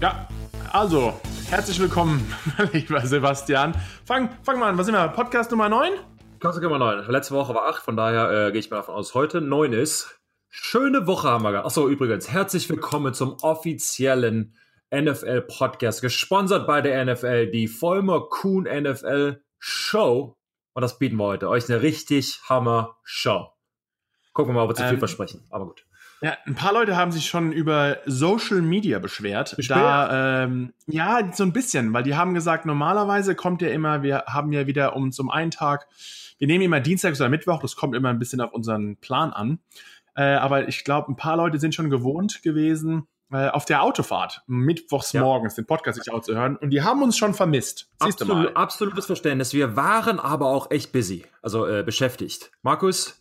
Ja, also, herzlich willkommen, lieber Sebastian. Fang, fang mal an, was sind wir? Podcast Nummer 9? Podcast Nummer 9. Letzte Woche war 8, von daher äh, gehe ich mal davon aus, heute 9 ist. Schöne Woche haben wir gehabt. Achso, übrigens, herzlich willkommen zum offiziellen NFL-Podcast, gesponsert bei der NFL, die Vollmer Kuhn NFL Show. Und das bieten wir heute. Euch eine richtig Hammer-Show. Gucken wir mal, ob wir zu viel ähm, versprechen. Aber gut. Ja, ein paar Leute haben sich schon über Social Media beschwert. beschwert? Da, ähm, ja, so ein bisschen, weil die haben gesagt, normalerweise kommt ja immer, wir haben ja wieder um zum einen Tag, wir nehmen immer Dienstags oder Mittwoch, das kommt immer ein bisschen auf unseren Plan an. Äh, aber ich glaube, ein paar Leute sind schon gewohnt gewesen, äh, auf der Autofahrt mittwochs ja. morgens den Podcast sich auch zu hören und die haben uns schon vermisst. Absolut, absolutes Verständnis. Wir waren aber auch echt busy, also äh, beschäftigt. Markus,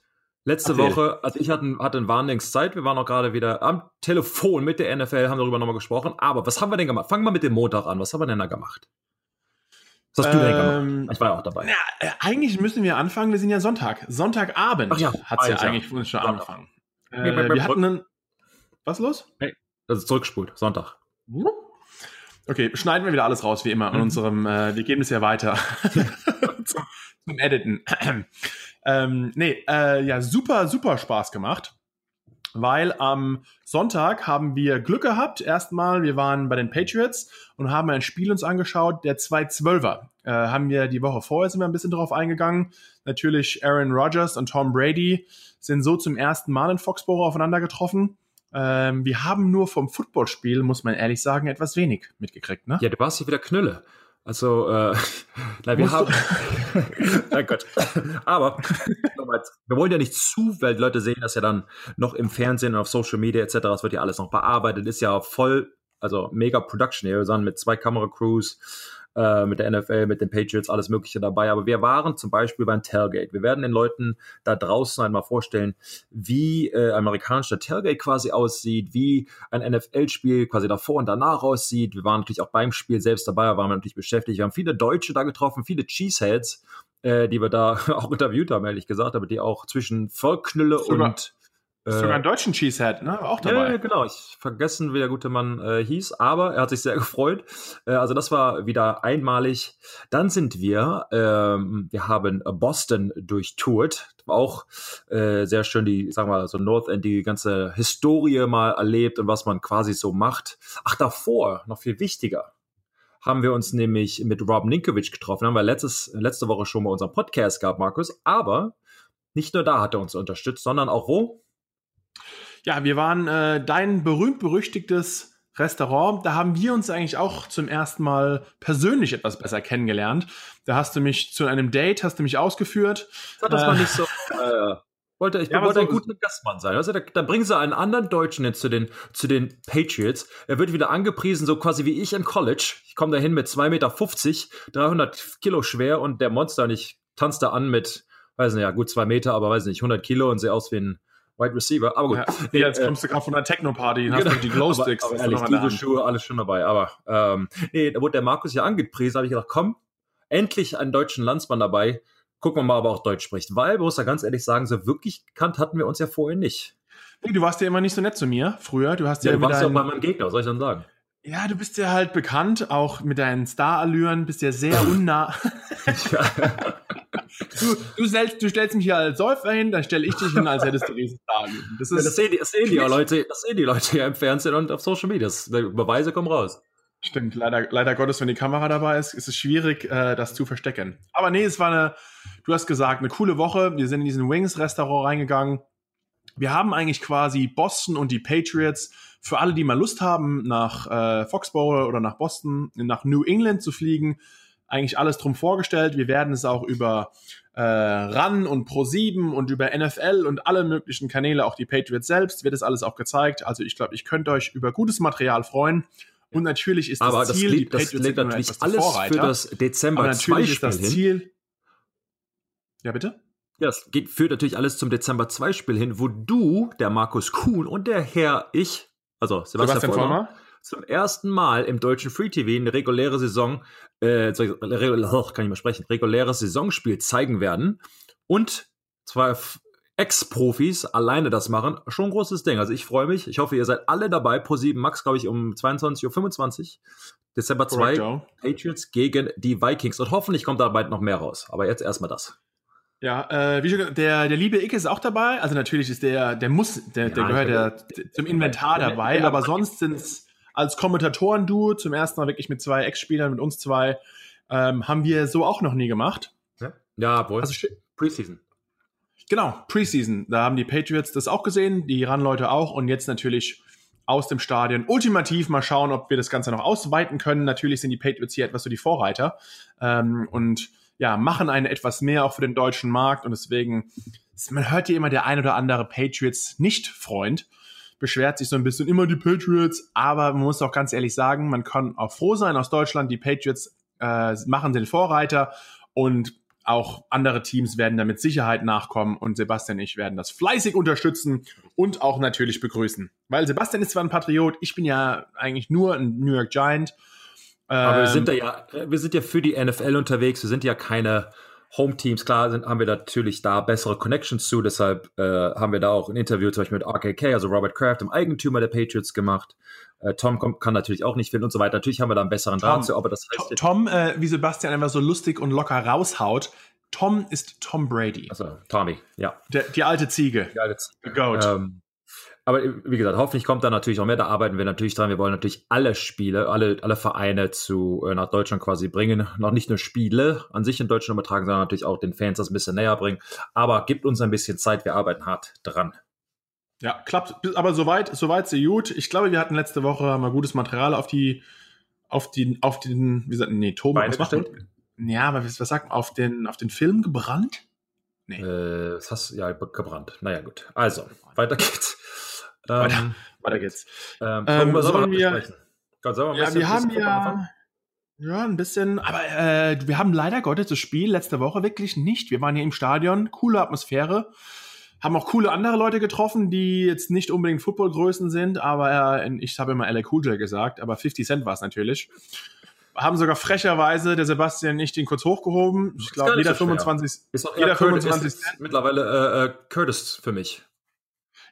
Letzte Erzähl. Woche, also ich hatte, hatte Warnungszeit, wir waren auch gerade wieder am Telefon mit der NFL, haben darüber nochmal gesprochen. Aber was haben wir denn gemacht? Fangen wir mit dem Montag an. Was haben wir denn da gemacht? Was hast du denn gemacht? Ähm, ich war ja auch dabei. Ja, äh, eigentlich müssen wir anfangen, wir sind ja Sonntag. Sonntagabend ja, hat es ja eigentlich schon angefangen. Äh, wir hatten einen. Was ist los? Hey, das ist zurückgespult. Sonntag. Okay, schneiden wir wieder alles raus, wie immer, an mhm. unserem, äh, wir geben es ja weiter zum, Editen. Ähm, nee, äh, ja, super, super Spaß gemacht. Weil am Sonntag haben wir Glück gehabt. Erstmal, wir waren bei den Patriots und haben ein Spiel uns angeschaut, der 2-12er. Äh, haben wir die Woche vorher sind wir ein bisschen drauf eingegangen. Natürlich Aaron Rodgers und Tom Brady sind so zum ersten Mal in Foxborough aufeinander getroffen. Ähm, wir haben nur vom Footballspiel, muss man ehrlich sagen, etwas wenig mitgekriegt, ne? Ja, du warst hier wieder Knülle. Also, äh, na, wir haben. na Gott. Aber wir wollen ja nicht zu, weil Leute sehen das ja dann noch im Fernsehen und auf Social Media etc. Das wird ja alles noch bearbeitet. Ist ja voll, also mega Production hier. Wir sind mit zwei Kameracrews äh, mit der NFL, mit den Patriots, alles Mögliche dabei. Aber wir waren zum Beispiel beim Tailgate. Wir werden den Leuten da draußen einmal vorstellen, wie äh, amerikanischer Tailgate quasi aussieht, wie ein NFL-Spiel quasi davor und danach aussieht. Wir waren natürlich auch beim Spiel selbst dabei, da waren wir natürlich beschäftigt. Wir haben viele Deutsche da getroffen, viele Cheeseheads, äh, die wir da auch interviewt haben, ehrlich gesagt, aber die auch zwischen Vollknülle und Sogar einen deutschen Cheesehead, ne? Auch dabei. Ja, genau. Ich vergessen, wie der gute Mann äh, hieß, aber er hat sich sehr gefreut. Äh, also das war wieder einmalig. Dann sind wir, ähm, wir haben Boston durchtourt. Auch äh, sehr schön die, sagen wir mal, so North End, die ganze Historie mal erlebt und was man quasi so macht. Ach, davor, noch viel wichtiger haben wir uns nämlich mit Rob Ninkovic getroffen. Haben wir letztes, letzte Woche schon mal unseren Podcast gehabt, Markus. Aber nicht nur da hat er uns unterstützt, sondern auch wo? Ja, wir waren äh, dein berühmt-berüchtigtes Restaurant. Da haben wir uns eigentlich auch zum ersten Mal persönlich etwas besser kennengelernt. Da hast du mich zu einem Date, hast du mich ausgeführt. Das war äh, nicht so. Äh, wollte, ich ja, wollte so, ein guter Gastmann sein. Also, da, da bringen sie einen anderen Deutschen jetzt zu den, zu den Patriots. Er wird wieder angepriesen, so quasi wie ich im College. Ich komme dahin mit 2,50 Meter, 300 Kilo schwer und der Monster und ich tanze da an mit, weiß nicht, ja, gut zwei Meter, aber weiß nicht, 100 Kilo und sehe aus wie ein, Wide Receiver, aber gut. Ja, nee, jetzt äh, kommst du gerade von einer Techno-Party, genau, hast du die Glowsticks. Aber, aber ehrlich, diese Schuhe, alles schon dabei. Aber ähm, nee, da wurde der Markus ja angepriesen, habe ich gedacht, komm, endlich einen deutschen Landsmann dabei. Gucken wir mal, ob er auch Deutsch spricht. Weil, muss ja ganz ehrlich sagen, so wirklich gekannt hatten wir uns ja vorher nicht. Nee, du warst ja immer nicht so nett zu mir früher. Du hast ja, ja du warst ja auch bei meinem Gegner, soll ich dann sagen? Ja, du bist ja halt bekannt, auch mit deinen Star-Allüren, bist ja sehr unnah. du, du, stellst, du stellst mich hier als Säufer hin, dann stelle ich dich hin, als hättest du Riesenstar. Das, ist ja, das, sehen die, das sehen die Leute, das sehen die Leute ja im Fernsehen und auf Social Media. Das, Beweise kommen raus. Stimmt, leider, leider Gottes, wenn die Kamera dabei ist, ist es schwierig, äh, das zu verstecken. Aber nee, es war eine, du hast gesagt, eine coole Woche. Wir sind in diesen Wings-Restaurant reingegangen. Wir haben eigentlich quasi Boston und die Patriots für alle, die mal Lust haben, nach äh, Foxborough oder nach Boston, nach New England zu fliegen, eigentlich alles drum vorgestellt. Wir werden es auch über äh, RAN und Pro7 und über NFL und alle möglichen Kanäle, auch die Patriots selbst, wird es alles auch gezeigt. Also ich glaube, ich könnte euch über gutes Material freuen. Und natürlich ist Aber das Ziel, liegt, die Patriots das liegt natürlich alles für das Dezember Aber natürlich ist das Ziel. Ja, bitte? Ja, das geht, führt natürlich alles zum Dezember 2 Spiel hin, wo du, der Markus Kuhn und der Herr ich also Sebastian, Sebastian Vollmer, zum ersten Mal im deutschen Free TV eine reguläre Saison, äh, kann ich mal sprechen, reguläres Saisonspiel zeigen werden. Und zwar Ex-Profis alleine das machen, schon ein großes Ding. Also ich freue mich. Ich hoffe, ihr seid alle dabei. Pro 7 Max, glaube ich, um 22.25 Uhr. Dezember 2. Correct, Patriots gegen die Vikings. Und hoffentlich kommt da bald noch mehr raus. Aber jetzt erstmal das. Ja, äh, wie schon, der, der liebe Icke ist auch dabei. Also natürlich ist der, der muss, der, der ja, gehört der, zum Inventar dabei. Aber sonst sind es als Kommentatoren-Duo zum ersten Mal wirklich mit zwei Ex-Spielern, mit uns zwei, ähm, haben wir so auch noch nie gemacht. Ja, ja wohl. Also, Preseason. Genau, Preseason. Da haben die Patriots das auch gesehen, die Iran-Leute auch und jetzt natürlich aus dem Stadion. Ultimativ mal schauen, ob wir das Ganze noch ausweiten können. Natürlich sind die Patriots hier etwas so die Vorreiter ähm, und ja, machen einen etwas mehr auch für den deutschen Markt und deswegen, man hört hier immer der ein oder andere Patriots Nicht-Freund beschwert sich so ein bisschen immer die Patriots, aber man muss auch ganz ehrlich sagen, man kann auch froh sein aus Deutschland, die Patriots äh, machen den Vorreiter und auch andere Teams werden da mit Sicherheit nachkommen und Sebastian und ich werden das fleißig unterstützen und auch natürlich begrüßen. Weil Sebastian ist zwar ein Patriot, ich bin ja eigentlich nur ein New York Giant. Aber wir sind da ähm, ja, wir sind ja für die NFL unterwegs, wir sind ja keine Home-Teams, klar sind, haben wir natürlich da bessere Connections zu, deshalb äh, haben wir da auch ein Interview zum Beispiel mit RKK, also Robert Kraft, dem Eigentümer der Patriots gemacht. Äh, Tom kommt, kann natürlich auch nicht finden und so weiter. Natürlich haben wir da einen besseren Draht zu, aber das heißt. Tom, äh, wie Sebastian einfach so lustig und locker raushaut, Tom ist Tom Brady. Also Tommy, ja. Der, die alte Ziege. Die alte Ziege. Goat. Ähm, aber wie gesagt, hoffentlich kommt da natürlich noch mehr. Da arbeiten wir natürlich dran. Wir wollen natürlich alle Spiele, alle, alle Vereine zu, äh, nach Deutschland quasi bringen. Noch nicht nur Spiele an sich in Deutschland übertragen, sondern natürlich auch den Fans das ein bisschen näher bringen. Aber gibt uns ein bisschen Zeit. Wir arbeiten hart dran. Ja, klappt. Aber soweit, soweit so gut. Ich glaube, wir hatten letzte Woche mal gutes Material auf die, auf den, auf den, wie gesagt, nee, Thomas, was macht? Ja, aber was, was sagt man, auf den, auf den Film gebrannt? Nee. Äh, das hast ja gebrannt. Naja, gut. Also, weiter geht's. Weiter, ähm, weiter geht's. Ähm, ähm, sollen wir, Gott, sollen wir ja, wir haben ja, ja, ein bisschen, aber äh, wir haben leider Gottes das Spiel letzte Woche wirklich nicht. Wir waren hier im Stadion, coole Atmosphäre, haben auch coole andere Leute getroffen, die jetzt nicht unbedingt Footballgrößen sind, aber äh, ich habe immer LA Cool J gesagt, aber 50 Cent war es natürlich. Haben sogar frecherweise der Sebastian nicht den kurz hochgehoben. Ich glaube, jeder so 25 ist auch jeder 25 Cent. Mittlerweile äh, äh, Curtis für mich.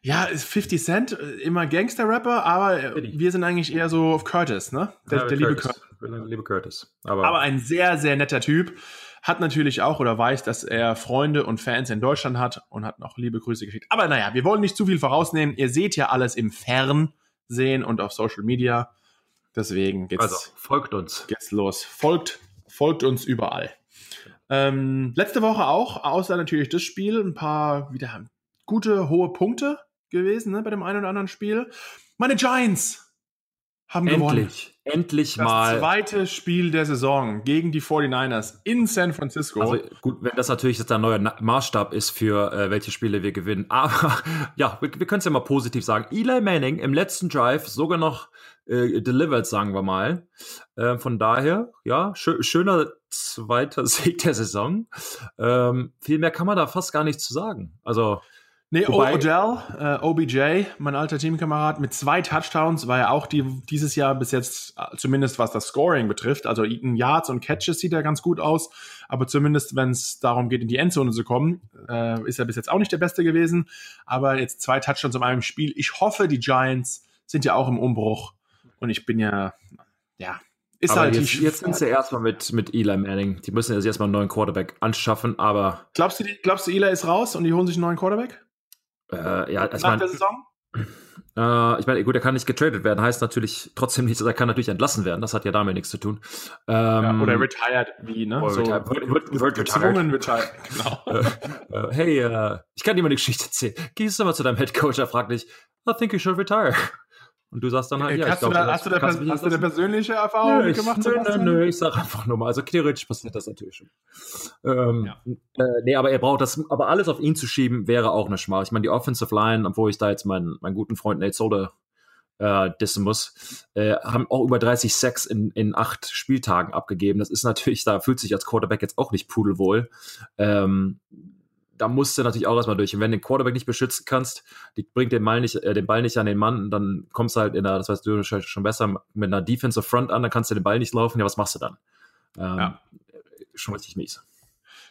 Ja, ist 50 Cent, äh, immer Gangster-Rapper, aber Eddie. wir sind eigentlich eher so auf Curtis, ne? Der, ja, der liebe Curtis. Liebe Curtis. Aber, aber ein sehr, sehr netter Typ. Hat natürlich auch oder weiß, dass er Freunde und Fans in Deutschland hat und hat noch liebe Grüße geschickt. Aber naja, wir wollen nicht zu viel vorausnehmen. Ihr seht ja alles im Fernsehen und auf Social Media. Deswegen geht's. Also, folgt uns. Geht's los. Folgt, folgt uns überall. Ähm, letzte Woche auch, außer natürlich das Spiel, ein paar wieder gute, hohe Punkte gewesen ne, bei dem einen oder anderen Spiel. Meine Giants haben endlich, gewonnen. Endlich das mal. Das zweite Spiel der Saison gegen die 49ers in San Francisco. Also gut, wenn das natürlich jetzt der neue Maßstab ist für äh, welche Spiele wir gewinnen. Aber ja, wir, wir können es ja mal positiv sagen. Eli Manning im letzten Drive sogar noch äh, delivered, sagen wir mal. Äh, von daher, ja, schö schöner zweiter Sieg der Saison. Ähm, viel mehr kann man da fast gar nicht zu sagen. Also Nee, Wobei, Odell, äh, OBJ, mein alter Teamkamerad, mit zwei Touchdowns war er auch die, dieses Jahr bis jetzt, äh, zumindest was das Scoring betrifft, also in Yards und Catches sieht er ganz gut aus, aber zumindest wenn es darum geht, in die Endzone zu kommen, äh, ist er bis jetzt auch nicht der Beste gewesen. Aber jetzt zwei Touchdowns in einem Spiel. Ich hoffe, die Giants sind ja auch im Umbruch und ich bin ja, ja, ist aber halt jetzt, jetzt sind sie erstmal mit, mit Eli Manning. Die müssen jetzt erstmal einen neuen Quarterback anschaffen, aber. Glaubst du, glaubst du, Eli ist raus und die holen sich einen neuen Quarterback? Äh, ja, Nach mein, der Saison? Äh, ich meine, gut, er kann nicht getradet werden, heißt natürlich trotzdem nichts, er kann natürlich entlassen werden, das hat ja damit nichts zu tun. Ähm, ja, oder retired, wie, ne? So, retired, wird, wird, wird gezwungen retired, genau. äh, hey, äh, ich kann dir mal eine Geschichte erzählen. Gehst du mal zu deinem Head Coach, er fragt dich, I think you should retire. Und du sagst dann halt, ja, hast, glaub, du, da, hast, du, da, hast, hast du da persönliche Erfahrung nö, gemacht? Nö, nö, nö, ich sag einfach nur mal. Also theoretisch passiert das natürlich schon. Ähm, ja. äh, nee, aber er braucht das, aber alles auf ihn zu schieben, wäre auch eine Schmal. Ich meine, die Offensive Line, obwohl ich da jetzt meinen, meinen guten Freund Nate Solder äh, dissen muss, äh, haben auch über 30 Sacks in, in acht Spieltagen abgegeben. Das ist natürlich, da fühlt sich als Quarterback jetzt auch nicht pudelwohl. Ähm, da musst du natürlich auch erstmal durch. Und wenn du den Quarterback nicht beschützen kannst, die bringt den Ball nicht, äh, den Ball nicht an den Mann, dann kommst du halt in der, das weißt du schon besser, mit einer Defensive Front an, dann kannst du den Ball nicht laufen. Ja, was machst du dann? Ähm, ja. Schon richtig mies.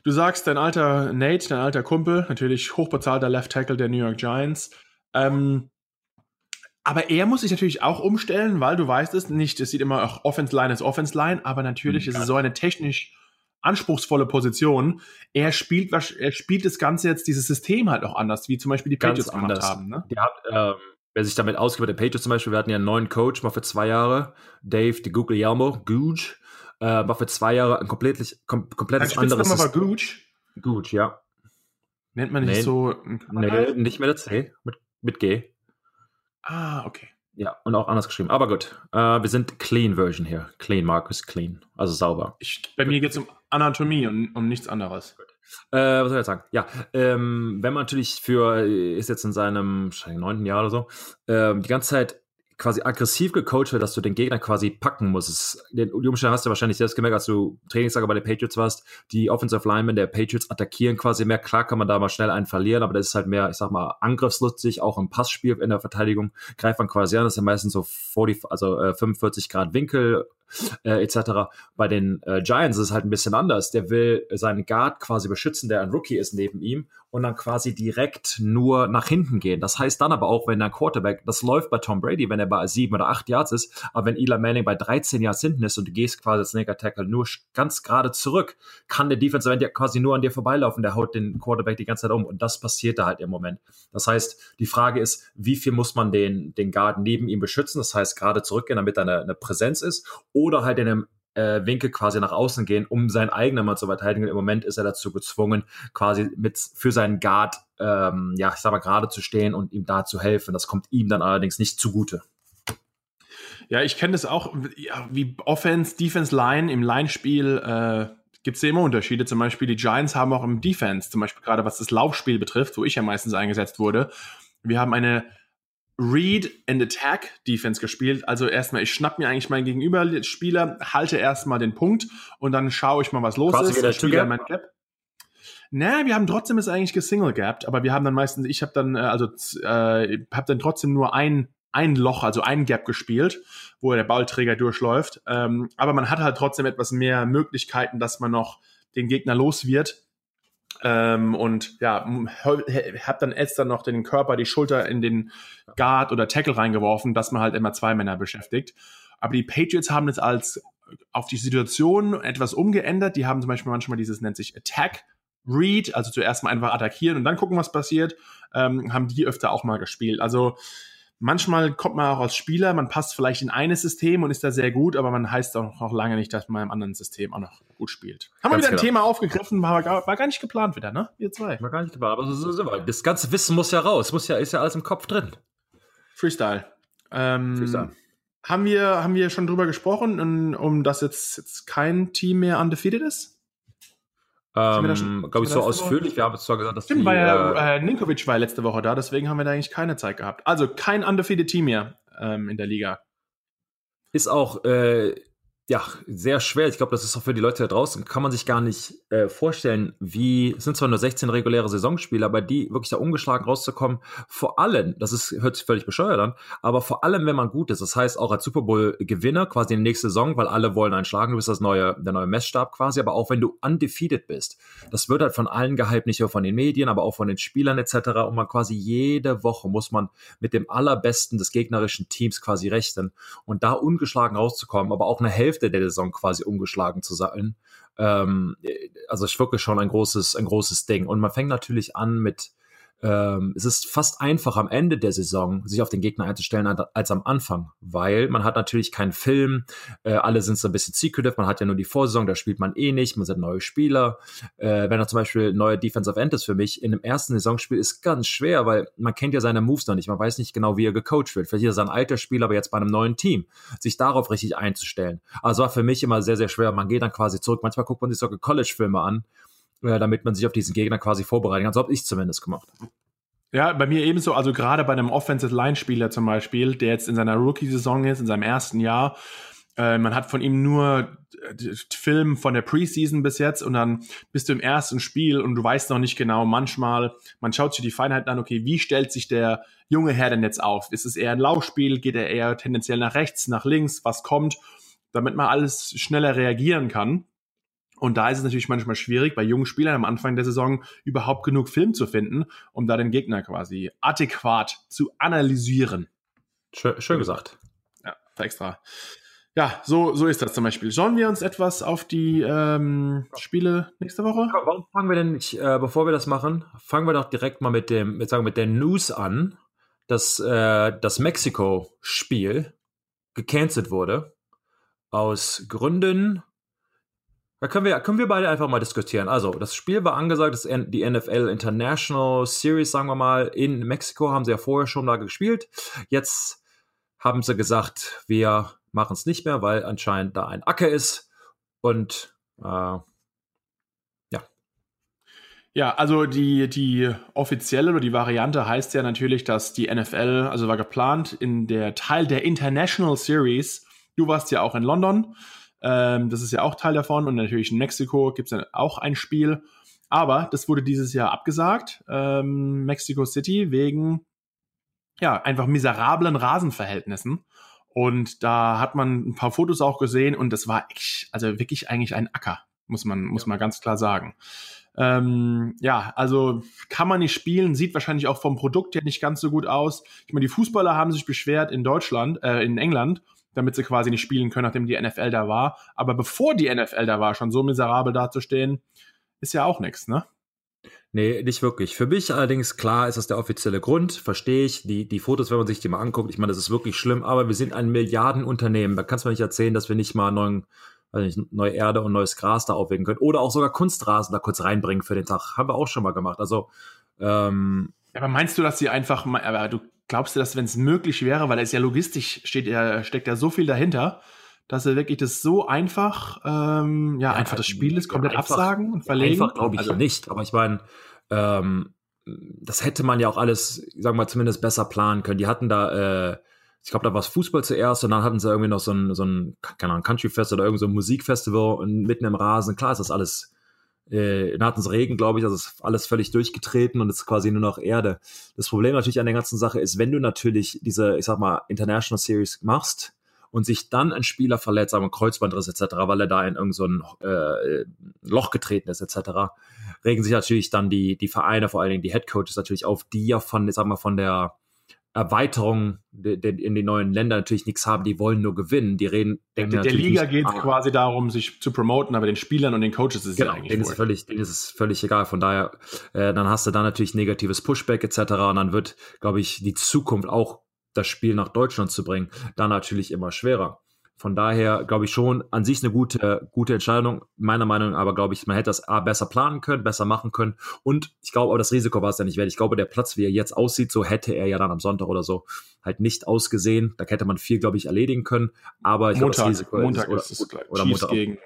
Du sagst, dein alter Nate, dein alter Kumpel, natürlich hochbezahlter Left Tackle der New York Giants. Ähm, aber er muss sich natürlich auch umstellen, weil du weißt es nicht, es sieht immer auch Offense Line als Offense Line, aber natürlich mhm. ist es so eine technisch anspruchsvolle Position. Er spielt, er spielt das Ganze jetzt, dieses System halt auch anders, wie zum Beispiel die Patriots Ganz gemacht haben. Ne? Der hat, ähm, wer sich damit auskennt, der Patriots zum Beispiel, wir hatten ja einen neuen Coach, mal für zwei Jahre, Dave de Guglielmo, Gooch, äh, war für zwei Jahre ein komplettes, kom komplettes anderes System. war Gooch? Gooch, ja. Nennt man nicht nee, so. Nee, nicht mit der C, mit, mit G. Ah, okay. Ja, und auch anders geschrieben. Aber gut, äh, wir sind Clean Version hier. Clean, Markus, clean. Also sauber. Ich, bei mir geht es um Anatomie und um nichts anderes. Äh, was soll ich jetzt sagen? Ja, ähm, wenn man natürlich für, ist jetzt in seinem neunten Jahr oder so, ähm, die ganze Zeit quasi aggressiv gecoacht wird, dass du den Gegner quasi packen musst. Den, die Umstände hast du wahrscheinlich selbst gemerkt, als du Trainingslager bei den Patriots warst. Die Offensive Linemen der Patriots attackieren quasi mehr. Klar kann man da mal schnell einen verlieren, aber das ist halt mehr, ich sag mal, angriffslustig, auch im Passspiel in der Verteidigung. Greift man quasi an, das sind meistens so 40, also äh, 45 Grad Winkel, äh, etc. Bei den äh, Giants ist es halt ein bisschen anders. Der will seinen Guard quasi beschützen, der ein Rookie ist neben ihm und dann quasi direkt nur nach hinten gehen. Das heißt dann aber auch, wenn der Quarterback, das läuft bei Tom Brady, wenn er bei sieben oder acht Yards ist, aber wenn Eli Manning bei 13 Yards hinten ist und du gehst quasi als Sneaker Tackle nur ganz gerade zurück, kann der Defensive End ja quasi nur an dir vorbeilaufen, der haut den Quarterback die ganze Zeit um und das passiert da halt im Moment. Das heißt, die Frage ist, wie viel muss man den, den Guard neben ihm beschützen, das heißt gerade zurückgehen, damit da eine, eine Präsenz ist oder halt in einem äh, Winkel quasi nach außen gehen, um sein eigener mal zu verteidigen. Im Moment ist er dazu gezwungen, quasi mit für seinen Guard, ähm, ja, ich sag mal, gerade zu stehen und ihm da zu helfen. Das kommt ihm dann allerdings nicht zugute. Ja, ich kenne das auch, ja, wie Offense, Defense Line im Line-Spiel äh, gibt es immer Unterschiede. Zum Beispiel die Giants haben auch im Defense, zum Beispiel gerade was das Laufspiel betrifft, wo ich ja meistens eingesetzt wurde. Wir haben eine Read and Attack Defense gespielt. Also erstmal, ich schnapp mir eigentlich meinen Gegenüberspieler, halte erstmal den Punkt und dann schaue ich mal, was los Quasi ist. Ich mein Gap. Naja, wir haben trotzdem es eigentlich gesingle gapped, aber wir haben dann meistens, ich habe dann, äh, also äh, habe dann trotzdem nur ein, ein Loch, also ein Gap gespielt, wo der Ballträger durchläuft. Ähm, aber man hat halt trotzdem etwas mehr Möglichkeiten, dass man noch den Gegner los wird. Ähm, und ja, hab dann dann noch den Körper, die Schulter in den Guard oder Tackle reingeworfen, dass man halt immer zwei Männer beschäftigt. Aber die Patriots haben das als auf die Situation etwas umgeändert. Die haben zum Beispiel manchmal dieses nennt sich Attack Read, also zuerst mal einfach attackieren und dann gucken, was passiert. Ähm, haben die öfter auch mal gespielt. Also manchmal kommt man auch als Spieler, man passt vielleicht in eines System und ist da sehr gut, aber man heißt auch noch lange nicht, dass man im anderen System auch noch gut spielt. Haben wir wieder ein genau. Thema aufgegriffen, war, war, gar nicht geplant wieder, ne? Wir zwei. War gar nicht geplant, aber so, so, so. das ganze Wissen muss ja raus, muss ja, ist ja alles im Kopf drin. Freestyle. Ähm, Freestyle. Haben wir, haben wir schon drüber gesprochen, um, um dass jetzt, jetzt kein Team mehr undefeated ist? Ähm, glaube ich, so ausführlich. Wir haben zwar gesagt, dass Stimmt, die, weil äh, äh, Ninkovic war letzte Woche da, deswegen haben wir da eigentlich keine Zeit gehabt. Also kein undefeated Team mehr ähm, in der Liga. Ist auch äh, ja, sehr schwer. Ich glaube, das ist auch für die Leute da draußen, kann man sich gar nicht äh, vorstellen, wie, es sind zwar nur 16 reguläre Saisonspiele, aber die wirklich da ungeschlagen rauszukommen, vor allem, das ist, hört sich völlig bescheuert an, aber vor allem, wenn man gut ist, das heißt auch als Super Bowl-Gewinner quasi in der nächsten Saison, weil alle wollen einen schlagen, du bist das neue, der neue Messstab quasi, aber auch wenn du undefeated bist, das wird halt von allen gehypt, nicht nur von den Medien, aber auch von den Spielern etc. Und man quasi jede Woche muss man mit dem allerbesten des gegnerischen Teams quasi rechnen und da ungeschlagen rauszukommen, aber auch eine Hälfte Hälfte der Saison quasi umgeschlagen zu sein. Ähm, also ich wirklich schon ein großes, ein großes Ding. Und man fängt natürlich an mit ähm, es ist fast einfach am Ende der Saison, sich auf den Gegner einzustellen, als am Anfang, weil man hat natürlich keinen Film, äh, alle sind so ein bisschen secretive, man hat ja nur die Vorsaison, da spielt man eh nicht, man sind neue Spieler. Äh, wenn er zum Beispiel neue Defensive End ist für mich, in dem ersten Saisonspiel ist ganz schwer, weil man kennt ja seine Moves noch nicht, man weiß nicht genau, wie er gecoacht wird. Vielleicht ist er ein alter Spieler, aber jetzt bei einem neuen Team, sich darauf richtig einzustellen. Also war für mich immer sehr, sehr schwer. Man geht dann quasi zurück, manchmal guckt man sich sogar College-Filme an äh, damit man sich auf diesen Gegner quasi vorbereiten kann. So habe ich zumindest gemacht. Ja, bei mir ebenso. Also gerade bei einem Offensive Line-Spieler zum Beispiel, der jetzt in seiner Rookie-Saison ist, in seinem ersten Jahr. Äh, man hat von ihm nur äh, Film von der Preseason bis jetzt und dann bist du im ersten Spiel und du weißt noch nicht genau, manchmal, man schaut sich die Feinheiten an, okay, wie stellt sich der junge Herr denn jetzt auf? Ist es eher ein Laufspiel? Geht er eher tendenziell nach rechts, nach links? Was kommt? Damit man alles schneller reagieren kann. Und da ist es natürlich manchmal schwierig, bei jungen Spielern am Anfang der Saison überhaupt genug Film zu finden, um da den Gegner quasi adäquat zu analysieren. Schön, schön gesagt. Ja, extra. Ja, so, so ist das zum Beispiel. Schauen wir uns etwas auf die ähm, Spiele nächste Woche? Warum fangen wir denn nicht, äh, bevor wir das machen, fangen wir doch direkt mal mit dem, mit, sagen, mit der News an, dass äh, das Mexiko-Spiel gecancelt wurde. Aus Gründen. Da können wir, können wir beide einfach mal diskutieren. Also, das Spiel war angesagt, das ist die NFL International Series, sagen wir mal, in Mexiko haben sie ja vorher schon da gespielt. Jetzt haben sie gesagt, wir machen es nicht mehr, weil anscheinend da ein Acker ist. Und äh, ja. Ja, also die, die offizielle oder die Variante heißt ja natürlich, dass die NFL, also war geplant in der Teil der International Series, du warst ja auch in London, ähm, das ist ja auch Teil davon und natürlich in Mexiko gibt es dann auch ein Spiel. Aber das wurde dieses Jahr abgesagt, ähm, Mexico City, wegen ja, einfach miserablen Rasenverhältnissen. Und da hat man ein paar Fotos auch gesehen und das war echt, also wirklich eigentlich ein Acker, muss man, muss man ganz klar sagen. Ähm, ja, also kann man nicht spielen, sieht wahrscheinlich auch vom Produkt her nicht ganz so gut aus. Ich meine, die Fußballer haben sich beschwert in Deutschland, äh, in England, damit sie quasi nicht spielen können, nachdem die NFL da war. Aber bevor die NFL da war, schon so miserabel dazustehen, ist ja auch nichts, ne? Nee, nicht wirklich. Für mich allerdings, klar, ist das der offizielle Grund, verstehe ich. Die, die Fotos, wenn man sich die mal anguckt, ich meine, das ist wirklich schlimm, aber wir sind ein Milliardenunternehmen. Da kannst du mir nicht erzählen, dass wir nicht mal neuen, weiß nicht, neue Erde und neues Gras da aufwecken können. Oder auch sogar Kunstrasen da kurz reinbringen für den Tag. Haben wir auch schon mal gemacht. Also, ähm, aber meinst du, dass sie einfach mal, aber du glaubst du, dass wenn es möglich wäre, weil es ja logistisch steht, ja, steckt ja so viel dahinter, dass er wirklich das so einfach, ähm, ja, ja, einfach das Spiel ist komplett einfach, absagen und verlegen? Einfach glaube ich also, nicht, aber ich meine, ähm, das hätte man ja auch alles, sagen wir mal, zumindest besser planen können. Die hatten da, äh, ich glaube, da war es Fußball zuerst und dann hatten sie irgendwie noch so ein, so ein keine Ahnung, Countryfest oder irgend so ein Musikfestival mitten im Rasen. Klar ist das alles, äh, sie Regen, glaube ich, also ist alles völlig durchgetreten und ist quasi nur noch Erde. Das Problem natürlich an der ganzen Sache ist, wenn du natürlich diese, ich sag mal, International Series machst, und sich dann ein Spieler verletzt, sagen wir Kreuzbandriss etc., weil er da in irgendein so äh, Loch getreten ist etc., regen sich natürlich dann die, die Vereine, vor allen Dingen die Headcoaches natürlich auf, die ja von, sagen wir, von der Erweiterung in die neuen Länder natürlich nichts haben, die wollen nur gewinnen. Die reden, denken Der, der Liga geht es quasi darum, sich zu promoten, aber den Spielern und den Coaches ist genau, es eigentlich denen ist, völlig, denen ist es völlig egal. Von daher, äh, dann hast du da natürlich negatives Pushback etc. Und dann wird, glaube ich, die Zukunft auch das Spiel nach Deutschland zu bringen, dann natürlich immer schwerer. Von daher glaube ich schon, an sich eine gute, gute Entscheidung. Meiner Meinung nach aber glaube ich, man hätte das A besser planen können, besser machen können. Und ich glaube, aber das Risiko war es ja nicht wert. Ich glaube, der Platz, wie er jetzt aussieht, so hätte er ja dann am Sonntag oder so halt nicht ausgesehen. Da hätte man viel, glaube ich, erledigen können. Aber ich glaube, das Risiko Montag ist, ist oder, oder Montag gegen.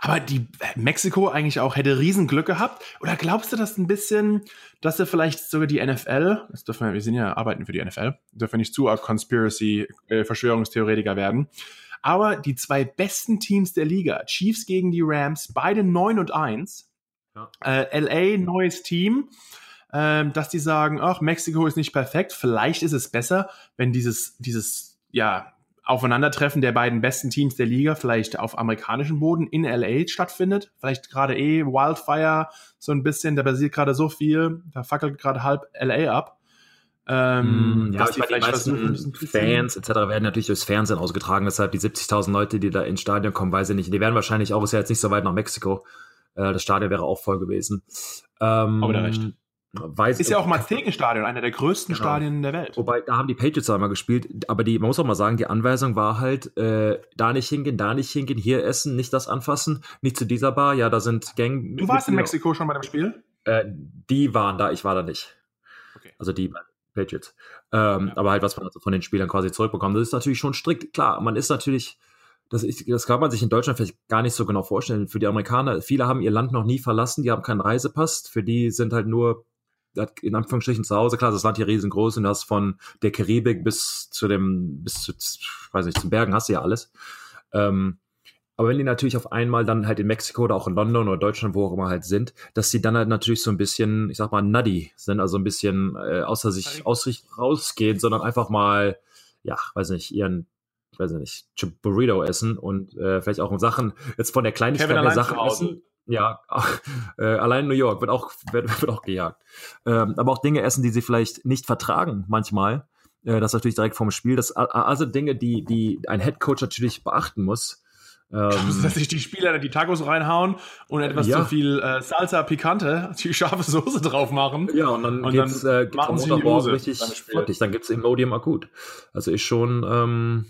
Aber die Mexiko eigentlich auch hätte Riesenglück gehabt. Oder glaubst du das ein bisschen, dass er vielleicht sogar die NFL, das dürfen wir, wir sind ja arbeiten für die NFL, dürfen wir nicht zu Conspiracy äh, Verschwörungstheoretiker werden. Aber die zwei besten Teams der Liga, Chiefs gegen die Rams, beide 9 und 1. Ja. Äh, LA, neues Team. Ähm, dass die sagen, ach, Mexiko ist nicht perfekt, vielleicht ist es besser, wenn dieses, dieses, ja, Aufeinandertreffen der beiden besten Teams der Liga vielleicht auf amerikanischem Boden in LA stattfindet. Vielleicht gerade eh Wildfire so ein bisschen, da basiert gerade so viel, da fackelt gerade halb LA ab. Ähm, mm, ja, dass die vielleicht versuchen, Fans etc. werden natürlich durchs Fernsehen ausgetragen, deshalb die 70.000 Leute, die da ins Stadion kommen, weiß ich nicht. Die werden wahrscheinlich auch, ist ja jetzt nicht so weit nach Mexiko. Äh, das Stadion wäre auch voll gewesen. Ähm, Aber da recht. Weiß, ist ja auch Maztekenstadion, einer der größten genau. Stadien der Welt. Wobei, da haben die Patriots einmal gespielt, aber die, man muss auch mal sagen, die Anweisung war halt, äh, da nicht hingehen, da nicht hingehen, hier essen, nicht das anfassen, nicht zu dieser Bar, ja, da sind Gang. Du warst in Mexiko schon bei dem Spiel? Äh, die waren da, ich war da nicht. Okay. Also die Patriots. Ähm, ja. Aber halt, was man also von den Spielern quasi zurückbekommt, das ist natürlich schon strikt. Klar, man ist natürlich, das, ist, das kann man sich in Deutschland vielleicht gar nicht so genau vorstellen. Für die Amerikaner, viele haben ihr Land noch nie verlassen, die haben keinen Reisepass. Für die sind halt nur in Anführungsstrichen zu Hause, klar, das Land hier riesengroß und das von der Karibik bis zu dem, bis zu, weiß nicht, zum Bergen hast du ja alles. Ähm, aber wenn die natürlich auf einmal dann halt in Mexiko oder auch in London oder Deutschland, wo auch immer halt sind, dass sie dann halt natürlich so ein bisschen, ich sag mal, nutty sind, also ein bisschen äh, außer sich aus sich rausgehen, sondern einfach mal, ja, weiß nicht, ihren weiß ich nicht, Burrito essen und äh, vielleicht auch Sachen jetzt von der Kleinigkeit der Sachen essen. Ja, äh, allein New York wird auch, wird, wird auch gejagt. Ähm, aber auch Dinge essen, die sie vielleicht nicht vertragen manchmal. Äh, das natürlich direkt vom Spiel. Das also Dinge, die, die ein Head Coach natürlich beachten muss. Ähm, dass sich die Spieler die Tacos reinhauen und etwas ja. zu viel äh, Salsa Picante, die scharfe Soße drauf machen. Ja, und dann, und geht's, dann äh, machen sie die Hose richtig fertig. Dann gibt's Imodium akut. Also ist schon, ähm,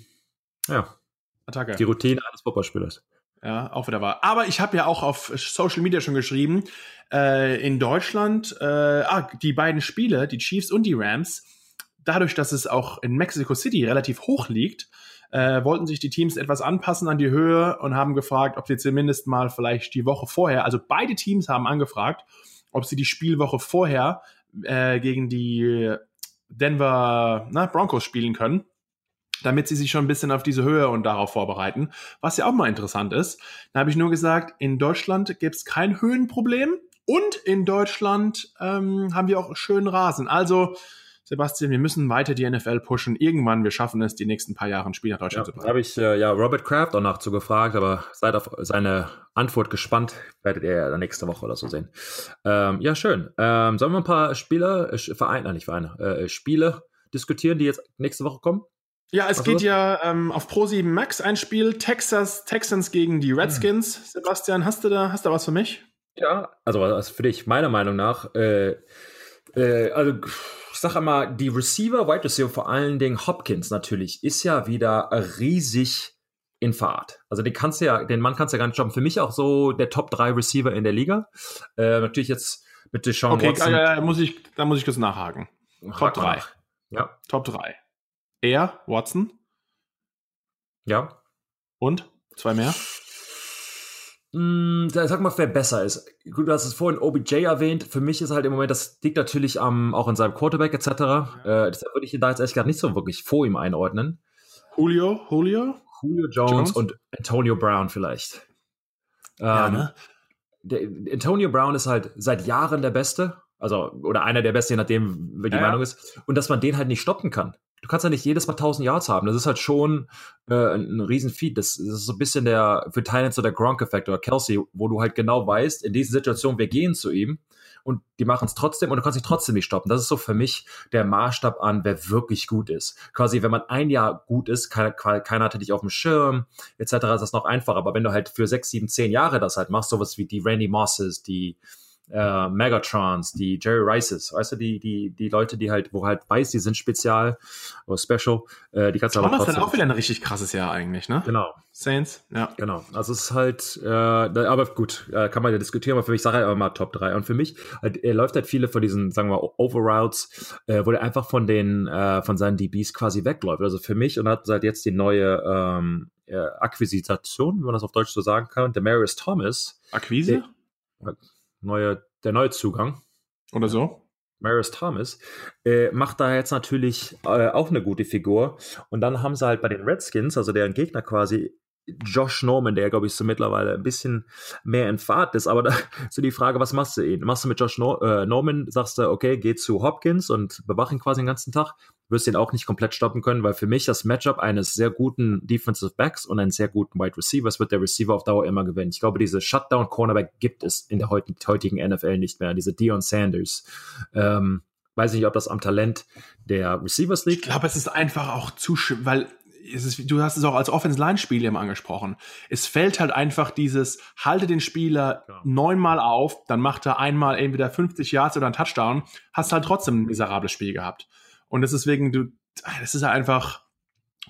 ja, Attacke. die Routine eines Footballspielers. Ja, auch wieder wahr. Aber ich habe ja auch auf Social Media schon geschrieben, äh, in Deutschland, äh, ah, die beiden Spiele, die Chiefs und die Rams, dadurch, dass es auch in Mexico City relativ hoch liegt, äh, wollten sich die Teams etwas anpassen an die Höhe und haben gefragt, ob sie zumindest mal vielleicht die Woche vorher, also beide Teams haben angefragt, ob sie die Spielwoche vorher äh, gegen die Denver na, Broncos spielen können, damit sie sich schon ein bisschen auf diese Höhe und darauf vorbereiten, was ja auch mal interessant ist. Da habe ich nur gesagt, in Deutschland gibt es kein Höhenproblem und in Deutschland ähm, haben wir auch schönen Rasen. Also Sebastian, wir müssen weiter die NFL pushen. Irgendwann, wir schaffen es, die nächsten paar Jahre ein Spiel nach Deutschland ja, zu bringen. habe ich äh, ja Robert Kraft auch nachzu gefragt, aber seid auf seine Antwort gespannt. Werdet ihr ja nächste Woche oder so sehen. Ähm, ja, schön. Ähm, sollen wir ein paar Spieler, äh, Vereine, nicht Vereine, äh, Spiele diskutieren, die jetzt nächste Woche kommen? Ja, es Was geht ja ähm, auf Pro7 Max ein Spiel, Texas, Texans gegen die Redskins. Hm. Sebastian, hast du da, hast du was für mich? Ja, also was für dich, meiner Meinung nach, äh, äh, also ich sage immer, die Receiver, Wide Receiver, vor allen Dingen Hopkins natürlich, ist ja wieder riesig in Fahrt. Also den kannst du ja, den Mann kannst du ja gar nicht stoppen. Für mich auch so der Top 3 Receiver in der Liga. Äh, natürlich jetzt mit Deshaun okay, Watson. Okay, äh, muss ich, da muss ich kurz nachhaken. Top 3. Ja. Top 3. Er, Watson. Ja. Und? Zwei mehr? Mm, sag mal, wer besser ist. Gut, du hast es vorhin OBJ erwähnt. Für mich ist halt im Moment, das liegt natürlich am, auch in seinem Quarterback etc. Äh, deshalb würde ich ihn da jetzt ehrlich gesagt nicht so wirklich vor ihm einordnen. Julio, Julio? Julio Jones, Jones? und Antonio Brown vielleicht. Ja, ähm, ne? der, Antonio Brown ist halt seit Jahren der Beste. Also, oder einer der Besten, je nachdem, wie die ja, Meinung ist. Und dass man den halt nicht stoppen kann du kannst ja nicht jedes Mal 1000 Yards haben. Das ist halt schon äh, ein, ein riesen. Das, das, ist so ein bisschen der, für Thailand so der Gronk-Effekt oder Kelsey, wo du halt genau weißt, in dieser Situation, wir gehen zu ihm und die machen es trotzdem und du kannst dich trotzdem nicht stoppen. Das ist so für mich der Maßstab an, wer wirklich gut ist. Quasi, wenn man ein Jahr gut ist, keiner, keiner hatte dich auf dem Schirm, etc., ist das noch einfacher. Aber wenn du halt für sechs, sieben, zehn Jahre das halt machst, sowas wie die Randy Mosses, die äh, Megatrons, die Jerry Rices, weißt du, die, die, die Leute, die halt, wo halt weiß, die sind spezial oder special, äh, die kannst du aber trotzdem. Ist auch wieder ein richtig krasses Jahr eigentlich, ne? Genau. Saints, ja. Genau. Also es ist halt, äh, aber gut, äh, kann man ja diskutieren, aber für mich sage ich halt mal Top 3. Und für mich, halt, er läuft halt viele von diesen, sagen wir, Overroutes, äh, wo er einfach von den, äh, von seinen DBs quasi wegläuft. Also für mich und hat seit jetzt die neue ähm, äh, Akquisition, wenn man das auf Deutsch so sagen kann, der Marius Thomas. Akquise? Der, neue, der neue Zugang. Oder so. Marius Thomas, äh, macht da jetzt natürlich äh, auch eine gute Figur. Und dann haben sie halt bei den Redskins, also deren Gegner quasi, Josh Norman, der glaube ich so mittlerweile ein bisschen mehr in Fahrt ist. Aber da so die Frage, was machst du ihn? Machst du mit Josh Nor äh, Norman, sagst du, okay, geh zu Hopkins und bewach ihn quasi den ganzen Tag? Wirst ihn auch nicht komplett stoppen können, weil für mich das Matchup eines sehr guten Defensive Backs und eines sehr guten Wide Receivers wird der Receiver auf Dauer immer gewinnen. Ich glaube, diese Shutdown Cornerback gibt es in der heutigen NFL nicht mehr. Diese Dion Sanders. Ähm, weiß nicht, ob das am Talent der Receivers liegt. Ich glaube, es ist einfach auch zu, weil es ist, du hast es auch als Offense-Line-Spiel eben angesprochen. Es fällt halt einfach dieses, halte den Spieler ja. neunmal auf, dann macht er einmal entweder 50 Yards oder einen Touchdown, hast halt trotzdem ein miserables Spiel gehabt. Und das ist wegen, du, das ist halt einfach,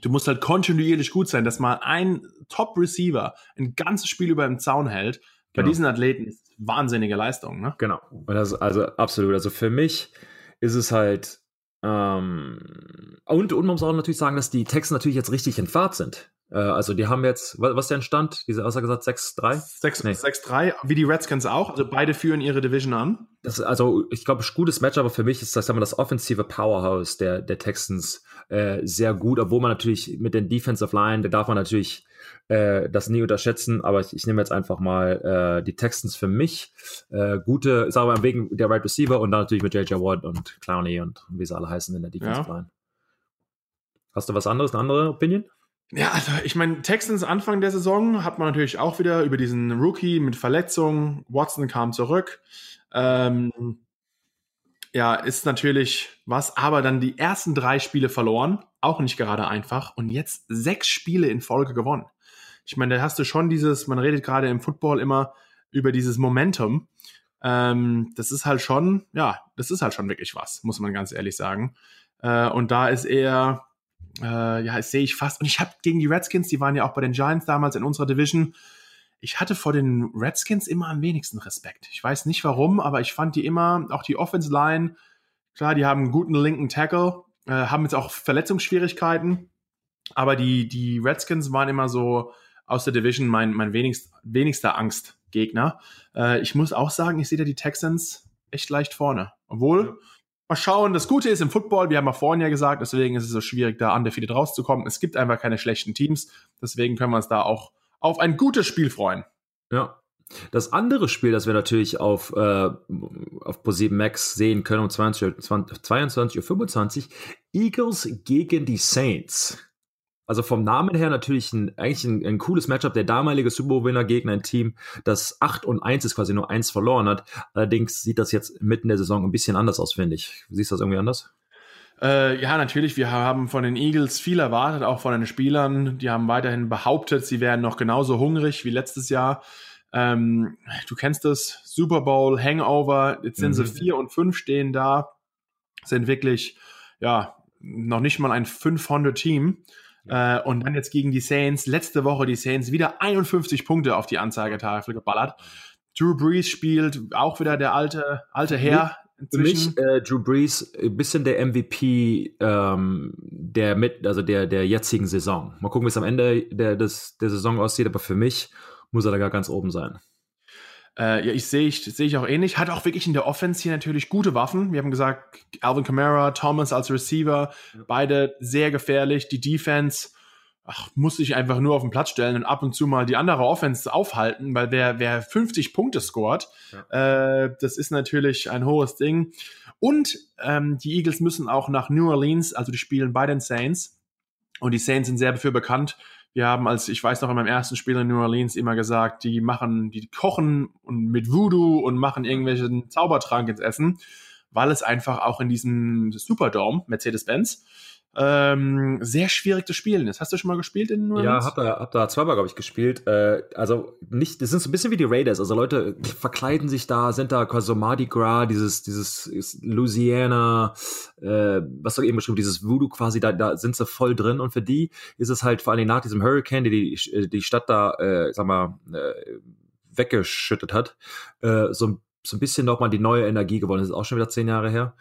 du musst halt kontinuierlich gut sein, dass mal ein Top-Receiver ein ganzes Spiel über im Zaun hält. Bei genau. diesen Athleten ist wahnsinnige Leistung, ne? Genau. Das, also absolut. Also für mich ist es halt ähm, und, und man muss auch natürlich sagen, dass die Texte natürlich jetzt richtig in Fahrt sind. Äh, also die haben jetzt, was, ist der Entstand? Diese Aussage gesagt 6-3? 6-3, wie die Redskins auch. Also beide führen ihre Division an. Das, also ich glaube, ein gutes Match, aber für mich ist das, sagen wir, das offensive Powerhouse der, der Texans äh, sehr gut, obwohl man natürlich mit den Defensive Line, da darf man natürlich äh, das nie unterschätzen, aber ich, ich nehme jetzt einfach mal äh, die Texans für mich. Äh, gute, sagen wir mal, wegen der Right Receiver und dann natürlich mit JJ Watt und Clowney und wie sie alle heißen in der Defensive ja. Line. Hast du was anderes, eine andere Opinion? Ja, also ich meine, Texans Anfang der Saison hat man natürlich auch wieder über diesen Rookie mit Verletzungen. Watson kam zurück. Ähm, ja, ist natürlich was, aber dann die ersten drei Spiele verloren, auch nicht gerade einfach. Und jetzt sechs Spiele in Folge gewonnen. Ich meine, da hast du schon dieses, man redet gerade im Football immer über dieses Momentum. Ähm, das ist halt schon, ja, das ist halt schon wirklich was, muss man ganz ehrlich sagen. Äh, und da ist er, äh, ja, das sehe ich fast. Und ich habe gegen die Redskins, die waren ja auch bei den Giants damals in unserer Division, ich hatte vor den Redskins immer am wenigsten Respekt. Ich weiß nicht warum, aber ich fand die immer, auch die Offense Line, klar, die haben einen guten linken Tackle, äh, haben jetzt auch Verletzungsschwierigkeiten, aber die, die Redskins waren immer so aus der Division mein, mein wenigst, wenigster Angstgegner. Äh, ich muss auch sagen, ich sehe da die Texans echt leicht vorne. Obwohl, mal schauen, das Gute ist im Football, wir haben ja vorhin ja gesagt, deswegen ist es so schwierig, da undefeated rauszukommen. Es gibt einfach keine schlechten Teams, deswegen können wir uns da auch auf ein gutes Spiel freuen. Ja. Das andere Spiel, das wir natürlich auf, äh, auf Pro7 Max sehen können um 22.25 Uhr, Eagles gegen die Saints. Also vom Namen her natürlich ein, eigentlich ein, ein cooles Matchup. Der damalige Super Bowl-Winner gegen ein Team, das 8 und 1 ist, quasi nur 1 verloren hat. Allerdings sieht das jetzt mitten in der Saison ein bisschen anders aus, finde ich. Siehst du das irgendwie anders? Äh, ja, natürlich. Wir haben von den Eagles viel erwartet, auch von den Spielern. Die haben weiterhin behauptet, sie wären noch genauso hungrig wie letztes Jahr. Ähm, du kennst das, Super Bowl, Hangover. Jetzt sind mhm. sie vier und fünf stehen da, sind wirklich, ja, noch nicht mal ein 500 Team. Äh, und dann jetzt gegen die Saints. Letzte Woche die Saints wieder 51 Punkte auf die Anzeigetafel geballert. Drew Brees spielt auch wieder der alte, alte Herr für mich äh, Drew Brees ein bisschen der MVP ähm, der mit, also der der jetzigen Saison. Mal gucken, wie es am Ende der, des, der Saison aussieht, aber für mich muss er da gar ganz oben sein. Äh, ja, ich sehe ich, seh ich auch ähnlich. Hat auch wirklich in der Offense hier natürlich gute Waffen. Wir haben gesagt, Alvin Kamara, Thomas als Receiver, beide sehr gefährlich. Die Defense ach, muss sich einfach nur auf den Platz stellen und ab und zu mal die andere Offense aufhalten, weil wer, wer 50 Punkte scoret, ja. äh, das ist natürlich ein hohes Ding. Und ähm, die Eagles müssen auch nach New Orleans, also die spielen bei den Saints. Und die Saints sind sehr dafür bekannt. Wir haben als, ich weiß noch, in meinem ersten Spiel in New Orleans immer gesagt, die machen, die kochen und mit Voodoo und machen irgendwelchen Zaubertrank ins Essen, weil es einfach auch in diesem Superdome, Mercedes-Benz, ähm, sehr schwierig zu spielen ist. Hast du schon mal gespielt in New Orleans? Ja, hab da, hab da zweimal, glaube ich, gespielt. Äh, also nicht, das sind so ein bisschen wie die Raiders. Also Leute verkleiden sich da, sind da quasi so Mardi Gras, dieses, dieses Louisiana, äh, was du eben beschrieben, dieses Voodoo quasi, da, da sind sie voll drin. Und für die ist es halt vor allem nach diesem Hurricane, die die, die Stadt da, äh, sag mal, äh, weggeschüttet hat, äh, so, so ein bisschen nochmal die neue Energie geworden. Das ist auch schon wieder zehn Jahre her.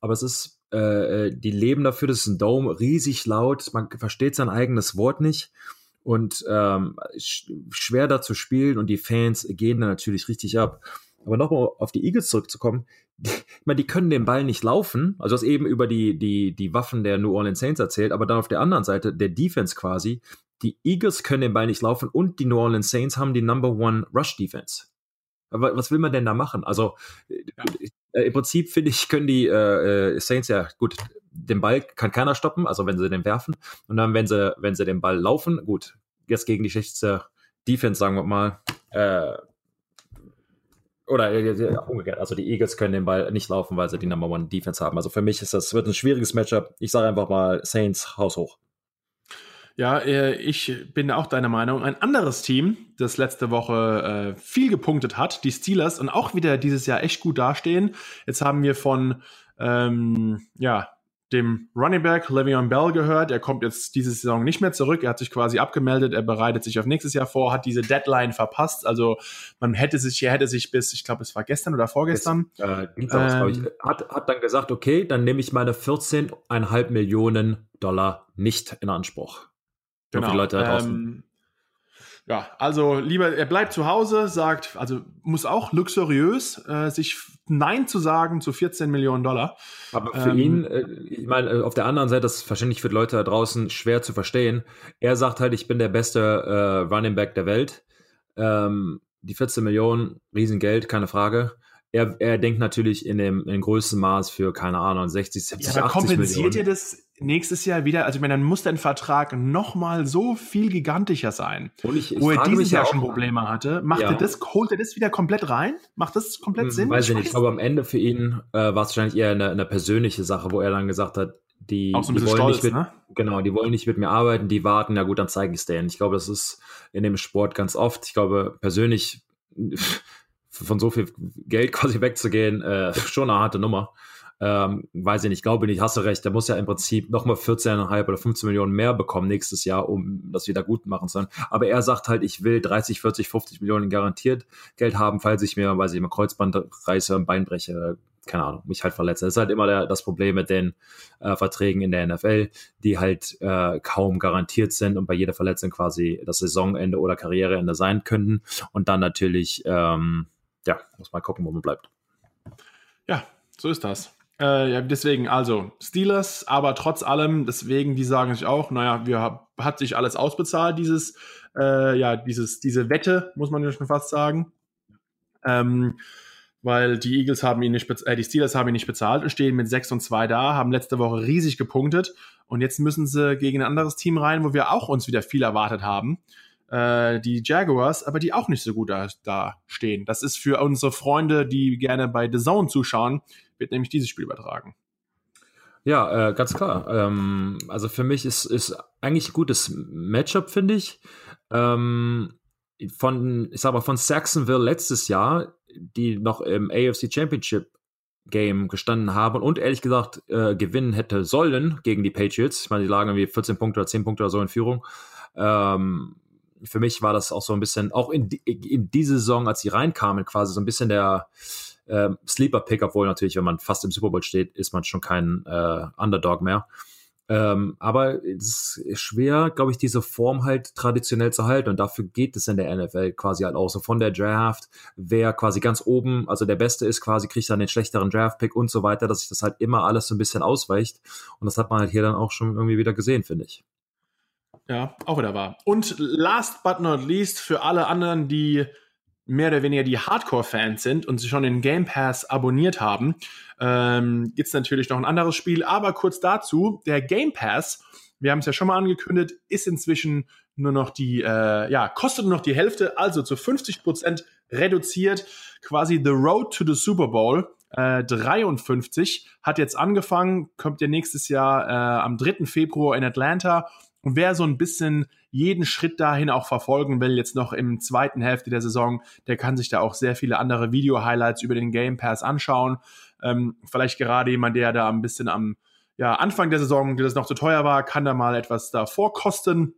Aber es ist äh, äh, die leben dafür, das ist ein Dome, riesig laut, man versteht sein eigenes Wort nicht und ähm, schwer da zu spielen und die Fans gehen da natürlich richtig ab. Aber nochmal auf die Eagles zurückzukommen, ich meine, die können den Ball nicht laufen, also das eben über die, die, die Waffen der New Orleans Saints erzählt, aber dann auf der anderen Seite, der Defense quasi, die Eagles können den Ball nicht laufen und die New Orleans Saints haben die Number One Rush Defense. Aber was will man denn da machen? Also ja. Äh, im Prinzip finde ich, können die äh, äh, Saints ja gut, den Ball kann keiner stoppen, also wenn sie den werfen. Und dann, wenn sie, wenn sie den Ball laufen, gut, jetzt gegen die schlechteste Defense, sagen wir mal, äh, oder äh, umgekehrt, also die Eagles können den Ball nicht laufen, weil sie die Number One Defense haben. Also für mich ist das wird ein schwieriges Matchup. Ich sage einfach mal Saints haushoch. Ja, äh, ich bin auch deiner Meinung. Ein anderes Team, das letzte Woche äh, viel gepunktet hat, die Steelers, und auch wieder dieses Jahr echt gut dastehen. Jetzt haben wir von ähm, ja, dem Running Back Le'Veon Bell gehört. Er kommt jetzt diese Saison nicht mehr zurück. Er hat sich quasi abgemeldet. Er bereitet sich auf nächstes Jahr vor, hat diese Deadline verpasst. Also man hätte sich, er hätte sich bis, ich glaube, es war gestern oder vorgestern. Jetzt, äh, ähm, ich, hat, hat dann gesagt, okay, dann nehme ich meine 14,5 Millionen Dollar nicht in Anspruch. Genau. Die Leute da draußen. Ähm, ja, also lieber, er bleibt zu Hause, sagt, also muss auch luxuriös äh, sich Nein zu sagen zu 14 Millionen Dollar. Aber für ähm, ihn, äh, ich meine, äh, auf der anderen Seite, das ist wahrscheinlich für die Leute da draußen schwer zu verstehen. Er sagt halt, ich bin der beste äh, Running Back der Welt. Ähm, die 14 Millionen, Riesengeld, keine Frage. Er, er denkt natürlich in dem, in größten Maß für, keine Ahnung, 60, 70, ja, aber 80 kompensiert Millionen. ihr das nächstes Jahr wieder, also ich meine, dann muss dein Vertrag nochmal so viel gigantischer sein. Und ich, ich wo er dieses Jahr schon Probleme hatte. Macht Ja. er das, holt er das wieder komplett rein? Macht das komplett Sinn? Hm, Weiß ich nicht. Ich glaube, am Ende für ihn äh, war es wahrscheinlich eher eine, eine persönliche Sache, wo er dann gesagt hat, die, so die wollen stolz, nicht mit, ne? genau, die wollen nicht mit mir arbeiten, die warten, na gut, dann zeige ich es denen. Ich glaube, das ist in dem Sport ganz oft. Ich glaube, persönlich von so viel Geld quasi wegzugehen, äh, schon eine harte Nummer. Ähm, weiß ich nicht, glaube nicht, hast du recht. Der muss ja im Prinzip nochmal 14,5 oder 15 Millionen mehr bekommen nächstes Jahr, um das wieder gut machen zu können. Aber er sagt halt, ich will 30, 40, 50 Millionen garantiert Geld haben, falls ich mir, weiß ich, mal Kreuzband reiße, ein Bein breche, keine Ahnung, mich halt verletze. Das ist halt immer der, das Problem mit den äh, Verträgen in der NFL, die halt äh, kaum garantiert sind und bei jeder Verletzung quasi das Saisonende oder Karriereende sein könnten. Und dann natürlich, ähm, ja, muss mal gucken, wo man bleibt. Ja, so ist das. Äh, ja, deswegen, also Steelers, aber trotz allem, deswegen, die sagen sich auch, naja, wir hat sich alles ausbezahlt, dieses, äh, ja, dieses, diese Wette, muss man ja schon fast sagen. Ähm, weil die Eagles haben ihn nicht, äh, die Steelers haben ihn nicht bezahlt und stehen mit 6 und 2 da, haben letzte Woche riesig gepunktet und jetzt müssen sie gegen ein anderes Team rein, wo wir auch uns wieder viel erwartet haben. Äh, die Jaguars, aber die auch nicht so gut da, da stehen. Das ist für unsere Freunde, die gerne bei The Zone zuschauen, wird nämlich dieses Spiel übertragen. Ja, äh, ganz klar. Ähm, also für mich ist, ist eigentlich ein gutes Matchup, finde ich. Ähm, von, ich sag mal, von Saxonville letztes Jahr, die noch im AFC Championship Game gestanden haben und ehrlich gesagt äh, gewinnen hätte sollen gegen die Patriots. Ich meine, die lagen irgendwie 14 Punkte oder 10 Punkte oder so in Führung. Ähm, für mich war das auch so ein bisschen, auch in, in diese Saison, als sie reinkamen, quasi so ein bisschen der ähm, Sleeper-Pick, obwohl natürlich, wenn man fast im Super Bowl steht, ist man schon kein äh, Underdog mehr. Ähm, aber es ist schwer, glaube ich, diese Form halt traditionell zu halten. Und dafür geht es in der NFL quasi halt auch so von der Draft, wer quasi ganz oben, also der Beste ist, quasi kriegt dann den schlechteren Draft-Pick und so weiter, dass sich das halt immer alles so ein bisschen ausweicht. Und das hat man halt hier dann auch schon irgendwie wieder gesehen, finde ich. Ja, auch wieder wahr. Und last but not least, für alle anderen, die mehr oder weniger die Hardcore-Fans sind und sich schon den Game Pass abonniert haben, ähm, gibt es natürlich noch ein anderes Spiel. Aber kurz dazu, der Game Pass, wir haben es ja schon mal angekündigt, ist inzwischen nur noch die, äh, ja, kostet nur noch die Hälfte, also zu 50% reduziert. Quasi The Road to the Super Bowl. Äh, 53 hat jetzt angefangen, kommt ja nächstes Jahr äh, am 3. Februar in Atlanta. Und wer so ein bisschen jeden Schritt dahin auch verfolgen will, jetzt noch im zweiten Hälfte der Saison, der kann sich da auch sehr viele andere Video-Highlights über den Game Pass anschauen. Ähm, vielleicht gerade jemand, der da ein bisschen am ja, Anfang der Saison, der das noch zu teuer war, kann da mal etwas davor kosten.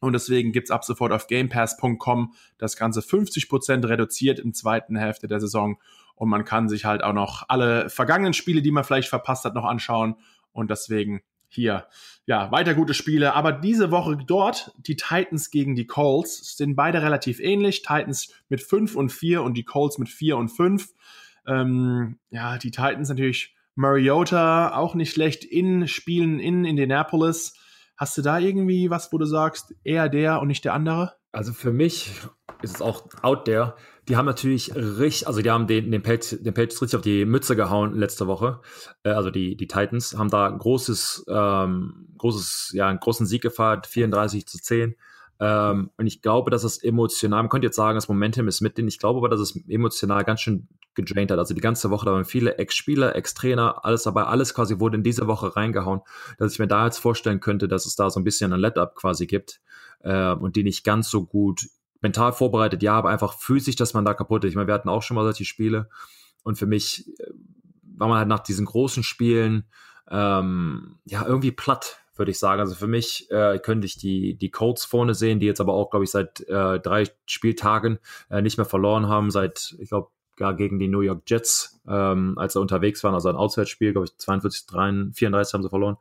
Und deswegen gibt's ab sofort auf gamepass.com das Ganze 50% reduziert im zweiten Hälfte der Saison. Und man kann sich halt auch noch alle vergangenen Spiele, die man vielleicht verpasst hat, noch anschauen. Und deswegen hier, ja, weiter gute Spiele. Aber diese Woche dort, die Titans gegen die Colts, sind beide relativ ähnlich. Titans mit 5 und 4 und die Colts mit 4 und 5. Ähm, ja, die Titans natürlich Mariota, auch nicht schlecht in Spielen in Indianapolis. Hast du da irgendwie was, wo du sagst, eher der und nicht der andere? Also für mich ist es auch out there. Die haben natürlich richtig, also die haben den, den, Patriots, den Patriots richtig auf die Mütze gehauen letzte Woche. Äh, also die, die Titans haben da großes, ähm, großes, ja, einen großen Sieg gefeiert, 34 zu 10. Ähm, und ich glaube, dass es emotional, man könnte jetzt sagen, das Momentum ist mit denen. Ich glaube aber, dass es emotional ganz schön gedraint hat. Also die ganze Woche, da waren viele Ex-Spieler, Ex-Trainer, alles dabei, alles quasi wurde in diese Woche reingehauen, dass ich mir da jetzt vorstellen könnte, dass es da so ein bisschen ein Let-up quasi gibt äh, und die nicht ganz so gut mental vorbereitet, ja, aber einfach physisch, dass man da kaputt ist. Ich meine, wir hatten auch schon mal solche Spiele und für mich äh, war man halt nach diesen großen Spielen ähm, ja irgendwie platt, würde ich sagen. Also für mich äh, könnte ich die, die Colts vorne sehen, die jetzt aber auch, glaube ich, seit äh, drei Spieltagen äh, nicht mehr verloren haben, seit, ich glaube, gar gegen die New York Jets, ähm, als sie unterwegs waren, also ein Auswärtsspiel, glaube ich, 42, 33, 34 haben sie verloren.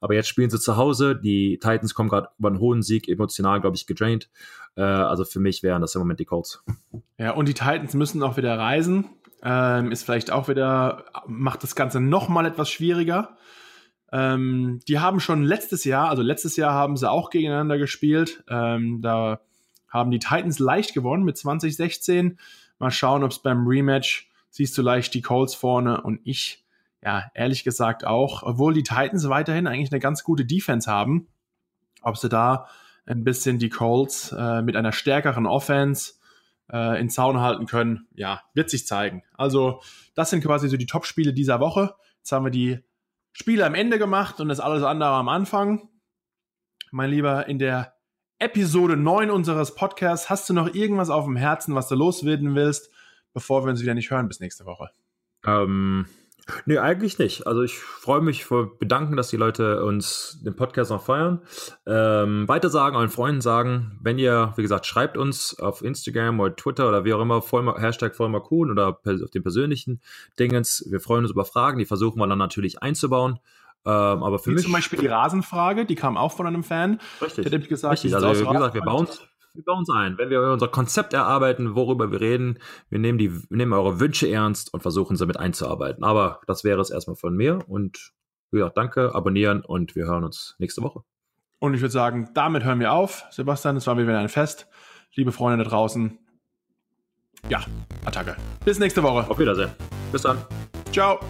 Aber jetzt spielen sie zu Hause. Die Titans kommen gerade über einen hohen Sieg, emotional, glaube ich, gedraint. Äh, also für mich wären das im Moment die Colts. Ja, und die Titans müssen auch wieder reisen. Ähm, ist vielleicht auch wieder, macht das Ganze nochmal etwas schwieriger. Ähm, die haben schon letztes Jahr, also letztes Jahr haben sie auch gegeneinander gespielt. Ähm, da haben die Titans leicht gewonnen mit 2016. Mal schauen, ob es beim Rematch siehst du leicht die Colts vorne und ich ja, ehrlich gesagt auch, obwohl die Titans weiterhin eigentlich eine ganz gute Defense haben, ob sie da ein bisschen die Colts äh, mit einer stärkeren Offense äh, in Zaun halten können, ja, wird sich zeigen. Also, das sind quasi so die Top-Spiele dieser Woche. Jetzt haben wir die Spiele am Ende gemacht und das alles andere am Anfang. Mein Lieber, in der Episode 9 unseres Podcasts hast du noch irgendwas auf dem Herzen, was du loswerden willst, bevor wir uns wieder nicht hören bis nächste Woche? Ähm, Nee, eigentlich nicht. Also ich freue mich vor bedanken, dass die Leute uns den Podcast noch feiern. Ähm, weiter sagen, euren Freunden sagen, wenn ihr, wie gesagt, schreibt uns auf Instagram oder Twitter oder wie auch immer, Vollmer, Hashtag Vollmerkun oder auf den persönlichen Dingens. Wir freuen uns über Fragen, die versuchen wir dann natürlich einzubauen. Ähm, aber für wie mich zum Beispiel die Rasenfrage, die kam auch von einem Fan. Richtig. Der hat gesagt, Richtig. Also wie gesagt, wir bauen wir bauen uns ein. Wenn wir unser Konzept erarbeiten, worüber wir reden, wir nehmen, die, wir nehmen eure Wünsche ernst und versuchen sie mit einzuarbeiten. Aber das wäre es erstmal von mir und ja, danke, abonnieren und wir hören uns nächste Woche. Und ich würde sagen, damit hören wir auf. Sebastian, es war wieder ein Fest. Liebe Freunde da draußen. Ja, Attacke. Bis nächste Woche. Auf Wiedersehen. Bis dann. Ciao.